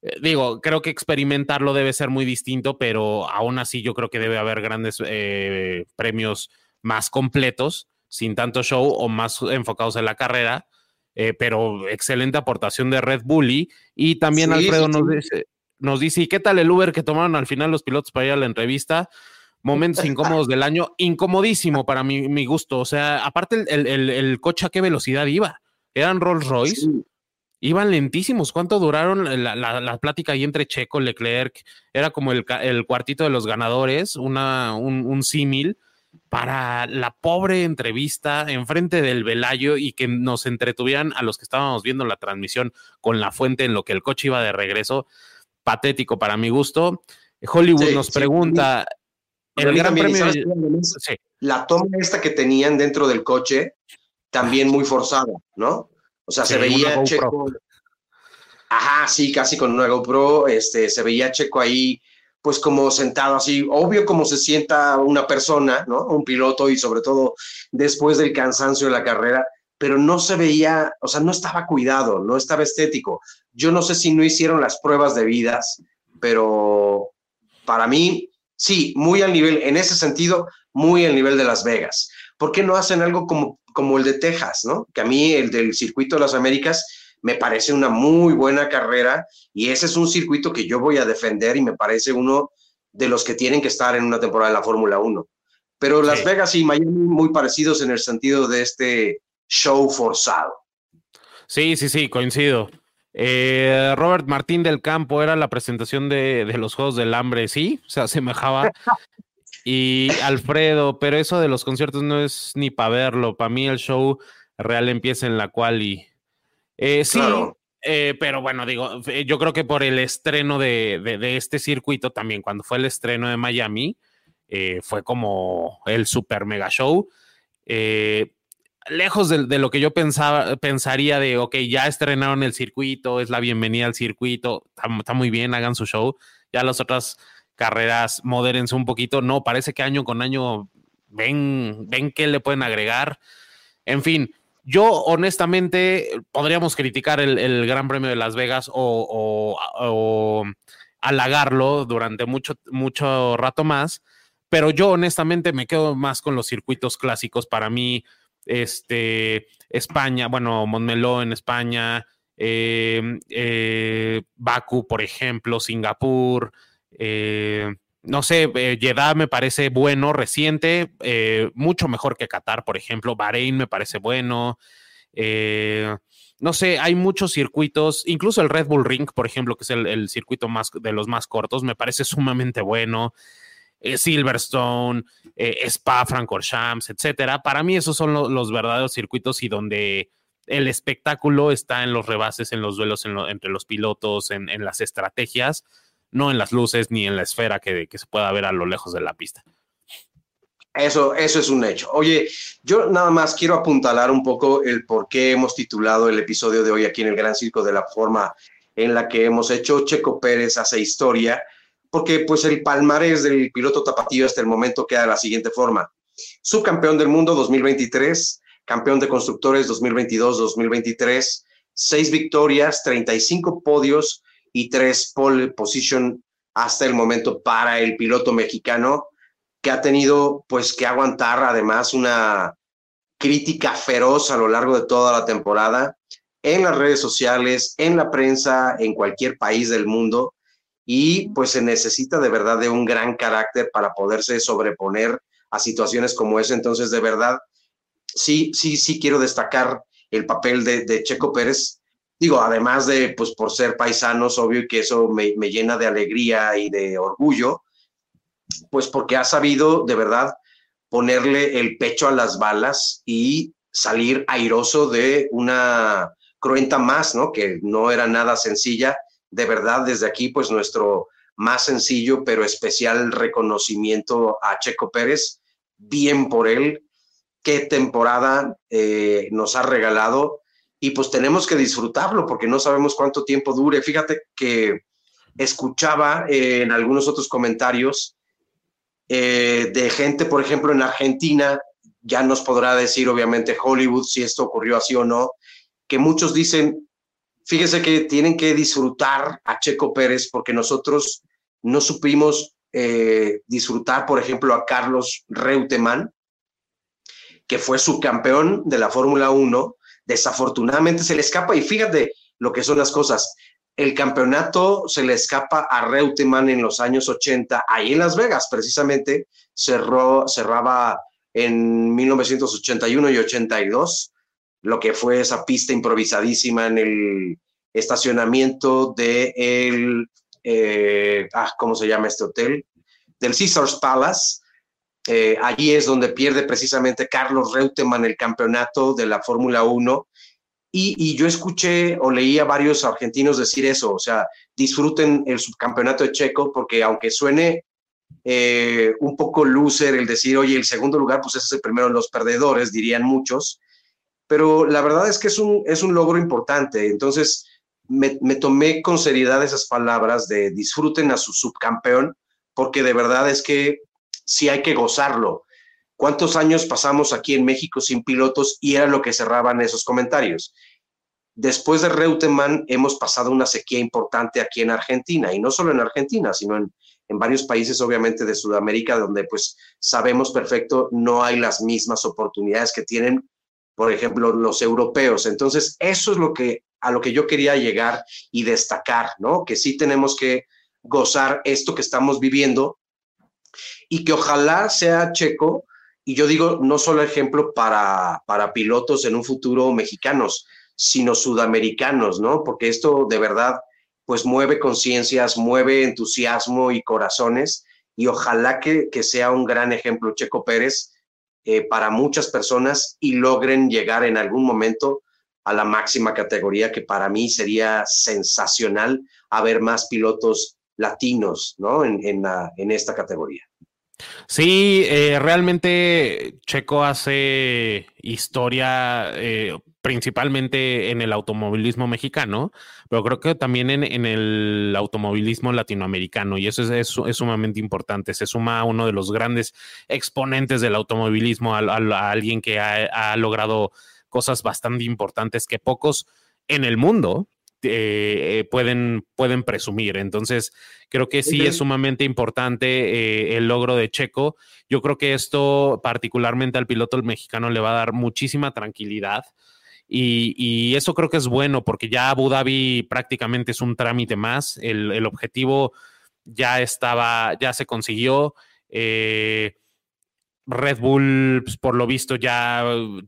Eh, digo, creo que experimentarlo debe ser muy distinto, pero aún así yo creo que debe haber grandes premios más completos, sin tanto show o más enfocados en la carrera eh, pero excelente aportación de Red Bully. Y también Alfredo nos, Dice, nos dice, ¿y qué tal el Uber que tomaron al final los pilotos para ir a la entrevista? Momentos incómodos del año, incomodísimo para mi, mi gusto. O sea, aparte el, el, el, coche a qué velocidad iba. Eran Rolls Royce. Iban lentísimos. ¿Cuánto duraron la, la, la, plática ahí entre Checo, Leclerc? Era como el, el cuartito de los ganadores, una, un, un símil para la pobre entrevista enfrente del Velayo y que nos entretuvieran a los que estábamos viendo la transmisión con la fuente en lo que el coche iba de regreso. Patético para mi gusto. Hollywood nos pregunta. el gran premio. La toma esta que tenían dentro del coche, también muy forzada, ¿no? O sea, se veía Checo. Ajá, sí, casi con una GoPro, este, se veía Checo ahí pues como sentado así, obvio como se sienta una persona, ¿no? Un piloto y sobre todo después del cansancio de la carrera, pero no se veía, o sea, no estaba cuidado, no estaba estético. Yo no sé si no hicieron las pruebas debidas, pero para mí, sí, muy al nivel, en ese sentido, muy al nivel de Las Vegas. ¿Por qué no hacen algo como como el de Texas, ¿no? Que a mí el del circuito de las Américas me parece una muy buena carrera y ese es un circuito que yo voy a defender y me parece uno de los que tienen que estar en una temporada de la Fórmula 1. Pero Las Vegas y Miami muy parecidos en el sentido de este show forzado. Sí, sí, sí, coincido. Eh, Robert Martín del Campo era la presentación de, de, los Juegos del Hambre, sí, se asemejaba. Y Alfredo, pero eso de los conciertos no es ni para verlo. Para mí el show real empieza en la cual y eh, sí, eh, pero bueno, digo, eh, yo creo que por el estreno de, de, este circuito también, cuando fue el estreno de Miami, fue como el super mega show. lejos de, de, lo que yo pensaba, pensaría de, ok, ya estrenaron el circuito, es la bienvenida al circuito, está, está muy bien, hagan su show. Ya las otras carreras modérense un poquito. No, parece que año con año ven, ven qué le pueden agregar. En fin, yo honestamente podríamos criticar el, Gran Premio de Las Vegas o, o, halagarlo durante mucho, mucho rato más, pero yo honestamente me quedo más con los circuitos clásicos. Para mí, este, España, bueno, Montmeló en España, eh, eh, Baku, por ejemplo, Singapur, eh, no sé, eh, Jeddah me parece bueno, reciente, eh, mucho mejor que Qatar, por ejemplo. Bahrein me parece bueno. no sé, hay muchos circuitos, incluso el Red Bull Ring, por ejemplo, que es el, circuito más de los más cortos, me parece sumamente bueno. Silverstone, Spa, Francorchamps, etcétera. Para mí, esos son los verdaderos circuitos y donde el espectáculo está en los rebases, en los duelos entre los pilotos, en las estrategias no en las luces ni en la esfera que, se pueda ver a lo lejos de la pista. Eso, eso es un hecho. Oye, yo nada más quiero apuntalar un poco el por qué hemos titulado el episodio de hoy aquí en el Gran Circo de la forma en la que hemos hecho. Checo Pérez hace historia, porque pues el palmarés del piloto tapatío hasta el momento queda de la siguiente forma. Subcampeón del mundo 2023, campeón de constructores 2022-2023, seis victorias, 35 podios, y tres pole position hasta el momento para el piloto mexicano que ha tenido pues que aguantar además una crítica feroz a lo largo de toda la temporada en las redes sociales, en la prensa, en cualquier país del mundo y pues se necesita de verdad de un gran carácter para poderse sobreponer a situaciones como esa. Entonces, de verdad, sí, sí, sí quiero destacar el papel de, de Checo Pérez digo, además de, pues por ser paisanos, obvio que eso me, llena de alegría y de orgullo, pues porque ha sabido de verdad ponerle el pecho a las balas y salir airoso de una cruenta más, ¿no? Que no era nada sencilla. De verdad, desde aquí, pues nuestro más sencillo pero especial reconocimiento a Checo Pérez. Bien por él. Qué temporada eh, nos ha regalado y pues tenemos que disfrutarlo porque no sabemos cuánto tiempo dure. Fíjate que escuchaba eh, en algunos otros comentarios eh, de gente, por ejemplo, en Argentina, ya nos podrá decir obviamente Hollywood si esto ocurrió así o no, que muchos dicen, fíjese que tienen que disfrutar a Checo Pérez porque nosotros no supimos eh, disfrutar, por ejemplo, a Carlos Reutemann, que fue subcampeón de la Fórmula 1 Desafortunadamente se le escapa y fíjate lo que son las cosas. El campeonato se le escapa a Reutemann en los años 80, ahí en Las Vegas precisamente, cerró, cerraba en 1981 y 82, lo que fue esa pista improvisadísima en el estacionamiento de el, eh, ah, ¿cómo se llama este hotel? Del Caesars Palace, eh, allí es donde pierde precisamente Carlos Reutemann el campeonato de la Fórmula 1. Y, yo escuché o leí a varios argentinos decir eso, o sea, disfruten el subcampeonato de Checo, porque aunque suene eh, un poco loser el decir, oye, el segundo lugar, pues ese es el primero de los perdedores, dirían muchos, pero la verdad es que es un, es un logro importante. Entonces, me, me tomé con seriedad esas palabras de disfruten a su subcampeón, porque de verdad es que sí hay que gozarlo. ¿Cuántos años pasamos aquí en México sin pilotos? Y era lo que cerraban esos comentarios. Después de Reutemann hemos pasado una sequía importante aquí en Argentina, y no solo en Argentina, sino en, en varios países, obviamente, de Sudamérica, donde pues sabemos perfecto, no hay las mismas oportunidades que tienen por ejemplo, los europeos. Entonces, eso es lo que a lo que yo quería llegar y destacar, ¿no? Que sí tenemos que gozar esto que estamos viviendo y que ojalá sea Checo, y yo digo no solo ejemplo para, para pilotos en un futuro mexicanos, sino sudamericanos, ¿no? Porque esto de verdad pues mueve conciencias, mueve entusiasmo y corazones y ojalá que, sea un gran ejemplo Checo Pérez eh, para muchas personas y logren llegar en algún momento a la máxima categoría, que para mí sería sensacional haber más pilotos latinos ¿no? en, en, esta categoría. Sí, eh, realmente Checo hace historia eh, principalmente en el automovilismo mexicano, pero creo que también en, el automovilismo latinoamericano, y eso es, sumamente importante. Se suma a uno de los grandes exponentes del automovilismo, a, alguien que ha, logrado cosas bastante importantes que pocos en el mundo eh, pueden, pueden presumir. Entonces, creo que sí es sumamente importante eh, el logro de Checo. Yo creo que esto particularmente al piloto mexicano le va a dar muchísima tranquilidad. Y, eso creo que es bueno porque ya Abu Dhabi prácticamente es un trámite más. El, el objetivo ya estaba, ya se consiguió. Eh, Red Bull, pues, por lo visto ya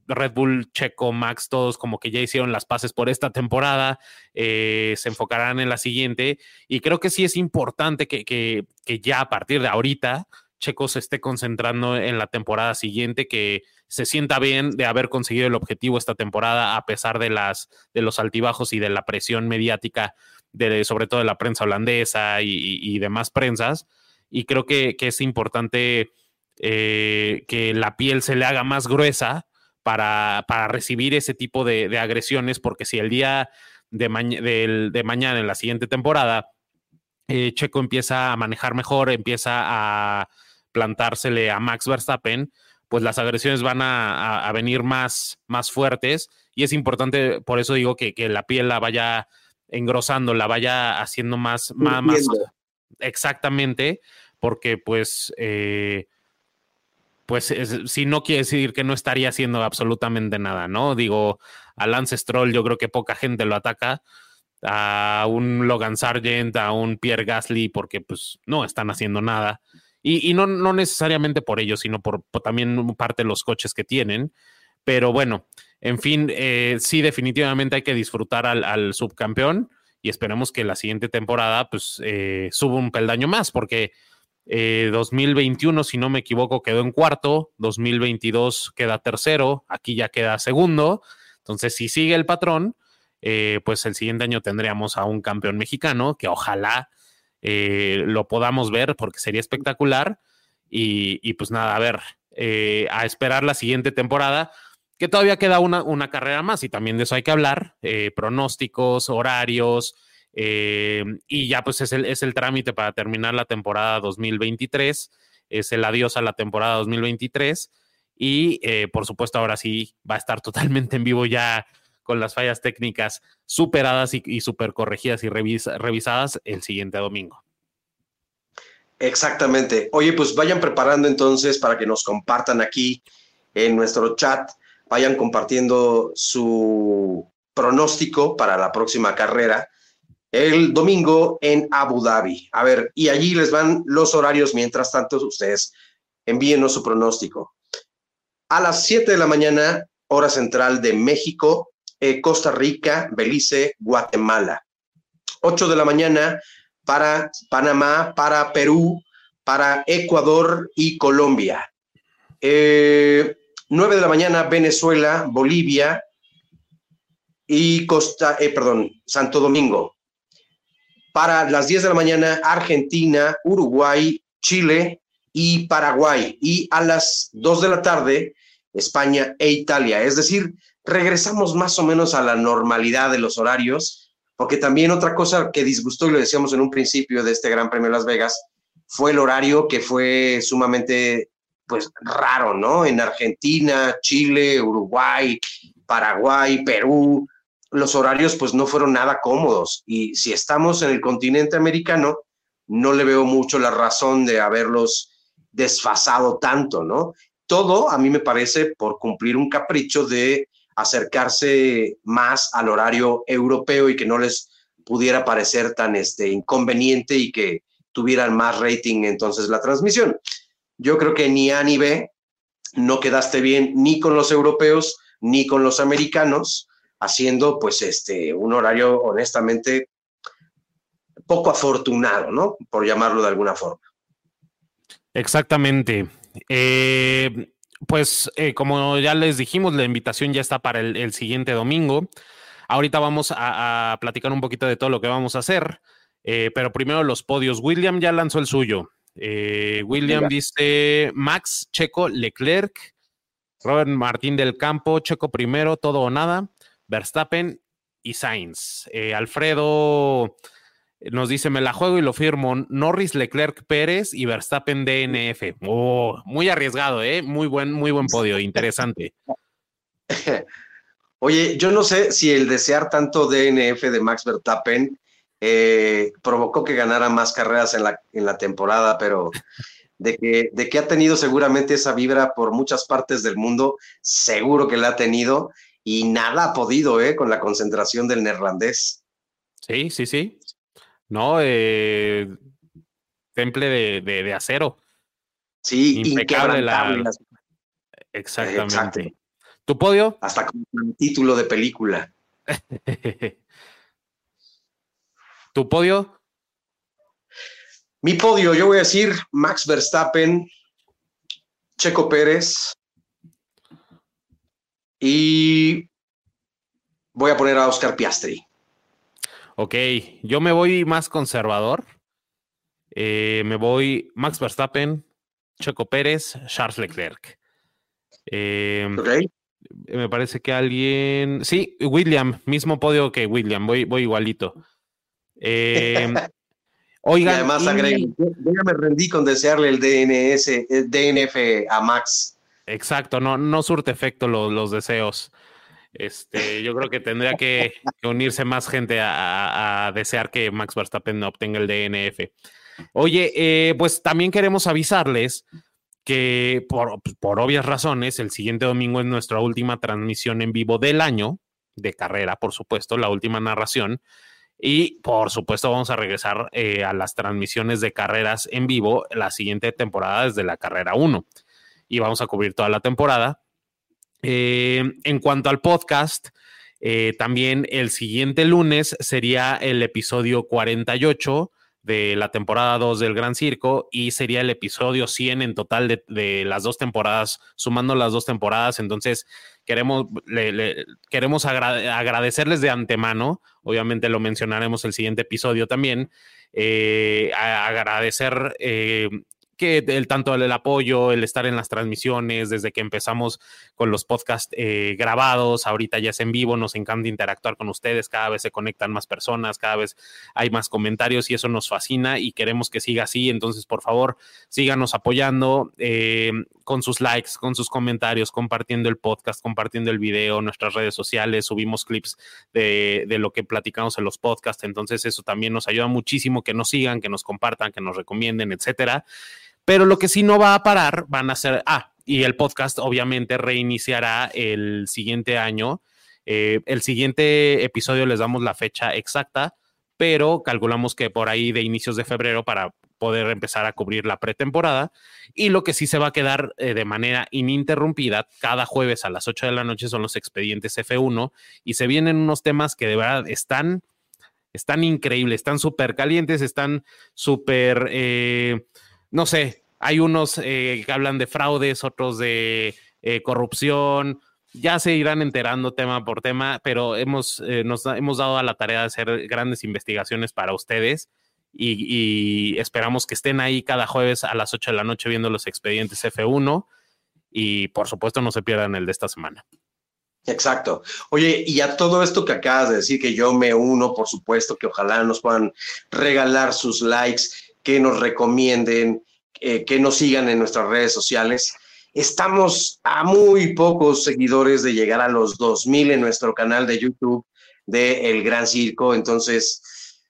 Red Bull, Checo, Max, todos como que ya hicieron las paces por esta temporada, eh, se enfocarán en la siguiente y creo que sí es importante que, que, ya a partir de ahorita Checo se esté concentrando en la temporada siguiente, que se sienta bien de haber conseguido el objetivo esta temporada a pesar de, las, de los altibajos y de la presión mediática, de, sobre todo de la prensa holandesa y, demás prensas. Y creo que, que es importante eh, que la piel se le haga más gruesa para, recibir ese tipo de, agresiones, porque si el día de, mañana, en la siguiente temporada, eh, Checo empieza a manejar mejor, empieza a plantársele a Max Verstappen, pues las agresiones van a, venir más, más fuertes. Y es importante, por eso digo que, la piel la vaya engrosando, la vaya haciendo más, más, exactamente, porque pues eh, pues si no quiere decir que no estaría haciendo absolutamente nada, ¿no? Digo, a Lance Stroll yo creo que poca gente lo ataca, a un Logan Sargent, a un Pierre Gasly, porque pues no están haciendo nada. Y, no, necesariamente por ellos, sino por, también parte de los coches que tienen. Pero bueno, en fin, eh, sí, definitivamente hay que disfrutar al, subcampeón y esperemos que la siguiente temporada pues eh, suba un peldaño más, porque 2021, eh, si no me equivoco, quedó en cuarto, 2022 queda tercero, aquí ya queda segundo. Entonces, si sigue el patrón, eh, pues el siguiente año tendríamos a un campeón mexicano que ojalá eh, lo podamos ver porque sería espectacular. Y, pues nada, a ver, a esperar la siguiente temporada, que todavía queda una, una, carrera más y también de eso hay que hablar, pronósticos, horarios, eh, y ya pues es el, es el trámite para terminar la temporada 2023, es el adiós a la temporada 2023 y eh, por supuesto ahora sí va a estar [laughs] totalmente en vivo ya con las fallas técnicas superadas y, super corregidas y revisadas el siguiente domingo. Exactamente. Oye, pues vayan preparando entonces para que nos compartan aquí en nuestro chat, vayan compartiendo su pronóstico para la próxima carrera el domingo en Abu Dhabi. A ver, y allí les van los horarios. Mientras tanto, ustedes envíenos su pronóstico. A las 7 de la mañana, hora central de México, eh, Costa Rica, Belice, Guatemala. 8 de la mañana para Panamá, para Perú, para Ecuador y Colombia. Eh, 9 de la mañana, Venezuela, Bolivia y Costa, eh, perdón, Santo Domingo para las 10 de la mañana Argentina, Uruguay, Chile y Paraguay. Y a las 2 de la tarde España e Italia. Es decir, regresamos más o menos a la normalidad de los horarios, porque también otra cosa que disgustó, y lo decíamos en un principio de este Gran Premio de Las Vegas, fue el horario que fue sumamente, pues, raro, ¿no? En Argentina, Chile, Uruguay, Paraguay, Perú, los horarios pues no fueron nada cómodos y si estamos en el continente americano, no le veo mucho la razón de haberlos desfasado tanto, ¿no? Todo a mí me parece por cumplir un capricho de acercarse más al horario europeo y que no les pudiera parecer tan este, inconveniente y que tuvieran más rating entonces la transmisión. Yo creo que ni A ni B no quedaste bien ni con los europeos ni con los americanos, haciendo pues este un horario honestamente poco afortunado, ¿no? Por llamarlo de alguna forma. Exactamente. Eh, pues eh, como ya les dijimos, la invitación ya está para el, siguiente domingo. Ahorita vamos a, platicar un poquito de todo lo que vamos a hacer, eh, pero primero los podios. William ya lanzó el suyo. William dice Max, Checo, Leclerc, Robert Martín del Campo, Checo primero, todo o nada, Verstappen y Sainz. Alfredo nos dice, me la juego y lo firmo. Norris, Leclerc, Pérez y Verstappen DNF. Oh, muy arriesgado, ¿eh? Muy buen, muy buen podio, interesante. [laughs] Oye, yo no sé si el desear tanto DNF de Max Verstappen eh, provocó que ganara más carreras en la, en la temporada, pero de que, de que ha tenido seguramente esa vibra por muchas partes del mundo, seguro que la ha tenido y nada ha podido, ¿eh? Con la concentración del neerlandés. Sí, sí, sí. ¿no? Eh, temple de, acero. Sí, impecable la... Exactamente. ¿Tu podio? Hasta con un título de película. [laughs] ¿Tu podio? Mi podio, yo voy a decir Max Verstappen, Checo Pérez y voy a poner a Oscar Piastri. Ok, yo me voy más conservador. Eh, me voy Max Verstappen, Checo Pérez, Charles Leclerc. Eh, me parece que alguien. Sí, William, mismo podio que William, voy, voy igualito. Eh, [laughs] oigan. Y además, yo me rendí con desearle el DNS, el DNF a Max. Exacto, no, no surte efecto los deseos. Este, yo creo que tendría que, unirse más gente a, desear que Max Verstappen obtenga el DNF. Oye, eh, pues también queremos avisarles que por, por, obvias razones, el siguiente domingo es nuestra última transmisión en vivo del año, de carrera, por supuesto, la última narración. Y por supuesto vamos a regresar eh, a las transmisiones de carreras en vivo la siguiente temporada desde la carrera 1. Y vamos a cubrir toda la temporada. Eh, en cuanto al podcast, eh, también el siguiente lunes sería el episodio 48 de la temporada 2 del Gran Circo y sería el episodio 100 en total de, las dos temporadas, sumando las dos temporadas. Entonces, queremos, queremos agradecerles de antemano, obviamente lo mencionaremos el siguiente episodio también, eh, agradecer que el tanto el apoyo, el estar en las transmisiones, desde que empezamos con los podcasts eh, grabados, ahorita ya es en vivo, nos encanta interactuar con ustedes, cada vez se conectan más personas, cada vez hay más comentarios y eso nos fascina y queremos que siga así, entonces por favor síganos apoyando eh, con sus likes, con sus comentarios, compartiendo el podcast, compartiendo el video, nuestras redes sociales, subimos clips de, de lo que platicamos en los podcasts, entonces eso también nos ayuda muchísimo que nos sigan, que nos compartan, que nos recomienden, etcétera. Pero lo que sí no va a parar van a ser, ah, y el podcast obviamente reiniciará el siguiente año. Eh, el siguiente episodio les damos la fecha exacta, pero calculamos que por ahí de inicios de febrero para poder empezar a cubrir la pretemporada. Y lo que sí se va a quedar eh, de manera ininterrumpida cada jueves a las 8 de la noche son los expedientes F1 y se vienen unos temas que de verdad están, están increíbles, están súper calientes, están súper... Eh, no sé, hay unos eh, que hablan de fraudes, otros de eh, corrupción. Ya se irán enterando tema por tema, pero hemos, eh, nos hemos dado a la tarea de hacer grandes investigaciones para ustedes y, esperamos que estén ahí cada jueves a las 8 de la noche viendo los expedientes F1 y por supuesto no se pierdan el de esta semana. Exacto. Oye, y a todo esto que acabas de decir, que yo me uno, por supuesto, que ojalá nos puedan regalar sus likes, que nos recomienden, eh, que nos sigan en nuestras redes sociales. Estamos a muy pocos seguidores de llegar a los 2000 en nuestro canal de YouTube de El Gran Circo. Entonces,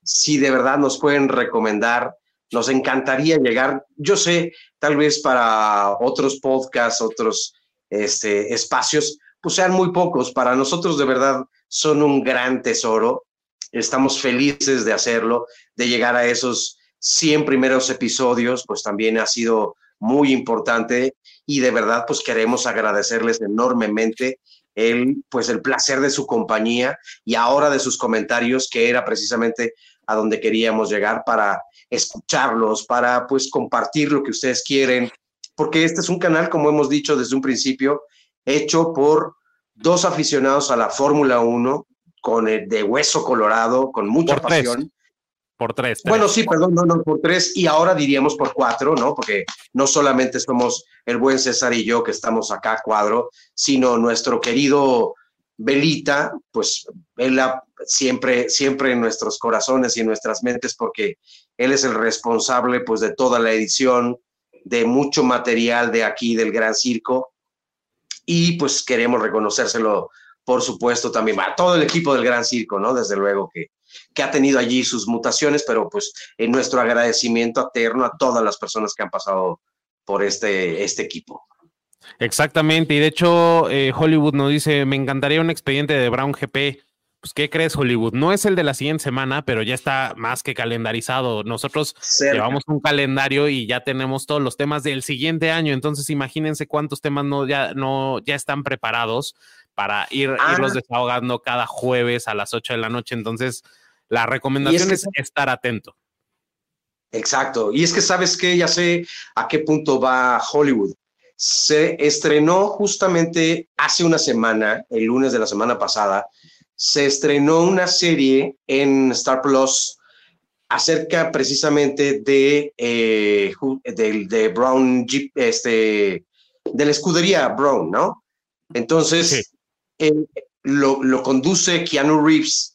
si de verdad nos pueden recomendar, nos encantaría llegar. Yo sé, tal vez para otros podcasts, otros este, espacios, pues sean muy pocos. Para nosotros de verdad son un gran tesoro. Estamos felices de hacerlo, de llegar a esos 100 primeros episodios, pues también ha sido muy importante y de verdad pues queremos agradecerles enormemente el pues el placer de su compañía y ahora de sus comentarios que era precisamente a donde queríamos llegar para escucharlos, para pues compartir lo que ustedes quieren, porque este es un canal como hemos dicho desde un principio hecho por dos aficionados a la Fórmula 1 con el de hueso colorado, con mucha pasión. Por tres, Bueno, sí, perdón, no, no, por tres y ahora diríamos por cuatro, ¿no? Porque no solamente somos el buen César y yo que estamos acá cuadro, sino nuestro querido Belita, pues él siempre, siempre en nuestros corazones y en nuestras mentes, porque él es el responsable, pues, de toda la edición, de mucho material de aquí del Gran Circo, y pues queremos reconocérselo, por supuesto, también a todo el equipo del Gran Circo, ¿no? Desde luego que que ha tenido allí sus mutaciones, pero pues en nuestro agradecimiento eterno a todas las personas que han pasado por este, este equipo. Exactamente, y de hecho eh, Hollywood nos dice, me encantaría un expediente de Brown GP. Pues, ¿qué crees, Hollywood? No es el de la siguiente semana, pero ya está más que calendarizado. Nosotros llevamos un calendario y ya tenemos todos los temas del siguiente año. Entonces, imagínense cuántos temas no ya, no, ya están preparados para ir, ah. irlos desahogando cada jueves a las 8 de la noche. Entonces, la recomendación es, estar atento. Exacto. Y es que sabes que ya sé a qué punto va Hollywood. Se estrenó justamente hace una semana, el lunes de la semana pasada, se estrenó una serie en Star Plus acerca precisamente de, eh, de, Brown Jeep, este, de la escudería Brown, ¿no? Entonces, lo, lo, conduce Keanu Reeves,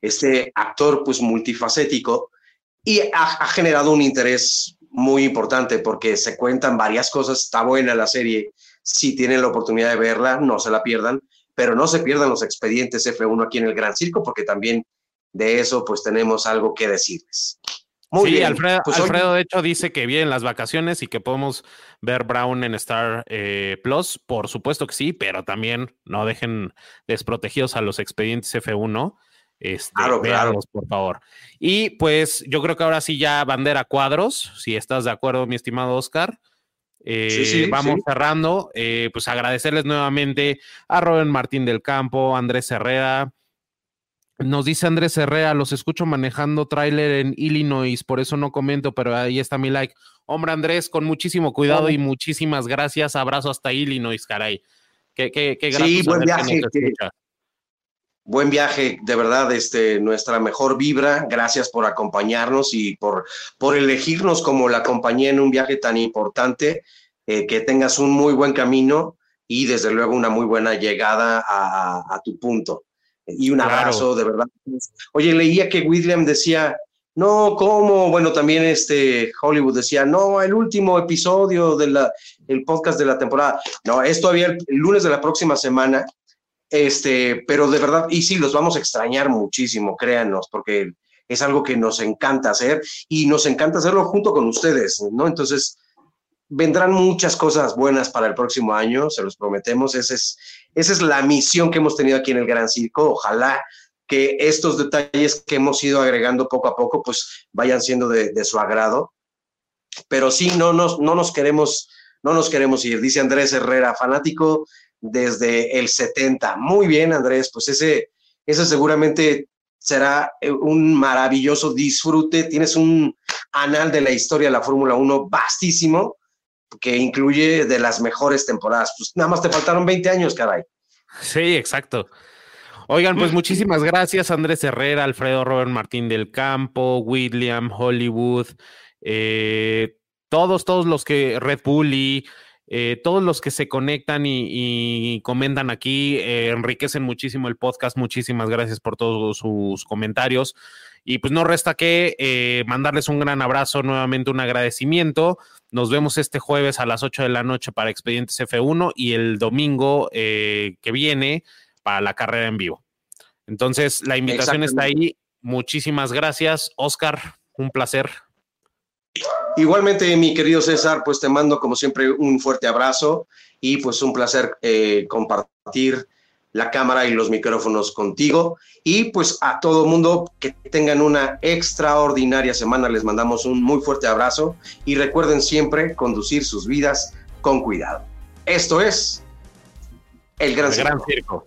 este actor pues multifacético y ha, generado un interés muy importante porque se cuentan varias cosas, está buena la serie, si tienen la oportunidad de verla, no se la pierdan, pero no se pierdan los expedientes F1 aquí en el Gran Circo porque también de eso pues tenemos algo que decirles. Muy bien. Alfredo, pues, Alfredo, de hecho dice que vienen las vacaciones y que podemos ver Brown en Star eh, Plus, por supuesto que sí, pero también no dejen desprotegidos a los expedientes F1 este, claro, por favor. Y pues yo creo que ahora sí ya bandera cuadros, si estás de acuerdo, mi estimado Oscar. Eh, vamos cerrando, eh, pues agradecerles nuevamente a Robert Martín del Campo, Andrés Herrera. Nos dice Andrés Herrera, los escucho manejando tráiler en Illinois, por eso no comento, pero ahí está mi like. Hombre Andrés, con muchísimo cuidado y muchísimas gracias. Abrazo hasta Illinois, caray. Qué, qué, qué sí, buen viaje buen viaje, de verdad, este, nuestra mejor vibra. Gracias por acompañarnos y por, por elegirnos como la compañía en un viaje tan importante. Eh, que tengas un muy buen camino y desde luego una muy buena llegada a, tu punto. Y un abrazo, de verdad. Oye, leía que William decía, no, ¿cómo? Bueno, también este Hollywood decía, no, el último episodio del el podcast de la temporada. No, es todavía el lunes de la próxima semana este, pero de verdad, y sí, los vamos a extrañar muchísimo, créanos, porque es algo que nos encanta hacer y nos encanta hacerlo junto con ustedes, ¿no? Entonces, vendrán muchas cosas buenas para el próximo año, se los prometemos. Esa es, esa es la misión que hemos tenido aquí en el Gran Circo. Ojalá que estos detalles que hemos ido agregando poco a poco, pues vayan siendo de, de su agrado. Pero sí, no nos, no nos queremos, no nos queremos ir. Dice Andrés Herrera, fanático desde el 70. Muy bien, Andrés, pues ese, ese seguramente será eh, un maravilloso disfrute. Tienes un anal de la historia de la Fórmula 1 vastísimo que incluye de las mejores temporadas. Pues nada más te faltaron 20 años, caray. Sí, exacto. Oigan, pues muchísimas gracias, Andrés Herrera, Alfredo Robert Martín del Campo, William, Hollywood, eh, todos, todos los que Red Bull y eh, todos los que se conectan y, comentan aquí eh, enriquecen muchísimo el podcast. Muchísimas gracias por todos sus comentarios. Y pues no resta que eh, mandarles un gran abrazo, nuevamente un agradecimiento. Nos vemos este jueves a las 8 de la noche para Expedientes F1 y el domingo que viene para la carrera en vivo. Entonces, la invitación está ahí. Muchísimas gracias, Oscar. Un placer. Igualmente, mi querido César, pues te mando como siempre un fuerte abrazo y pues un placer eh, compartir la cámara y los micrófonos contigo. Y pues a todo mundo que tengan una extraordinaria semana, les mandamos un muy fuerte abrazo y recuerden siempre conducir sus vidas con cuidado. Esto es el Gran, el gran Circo.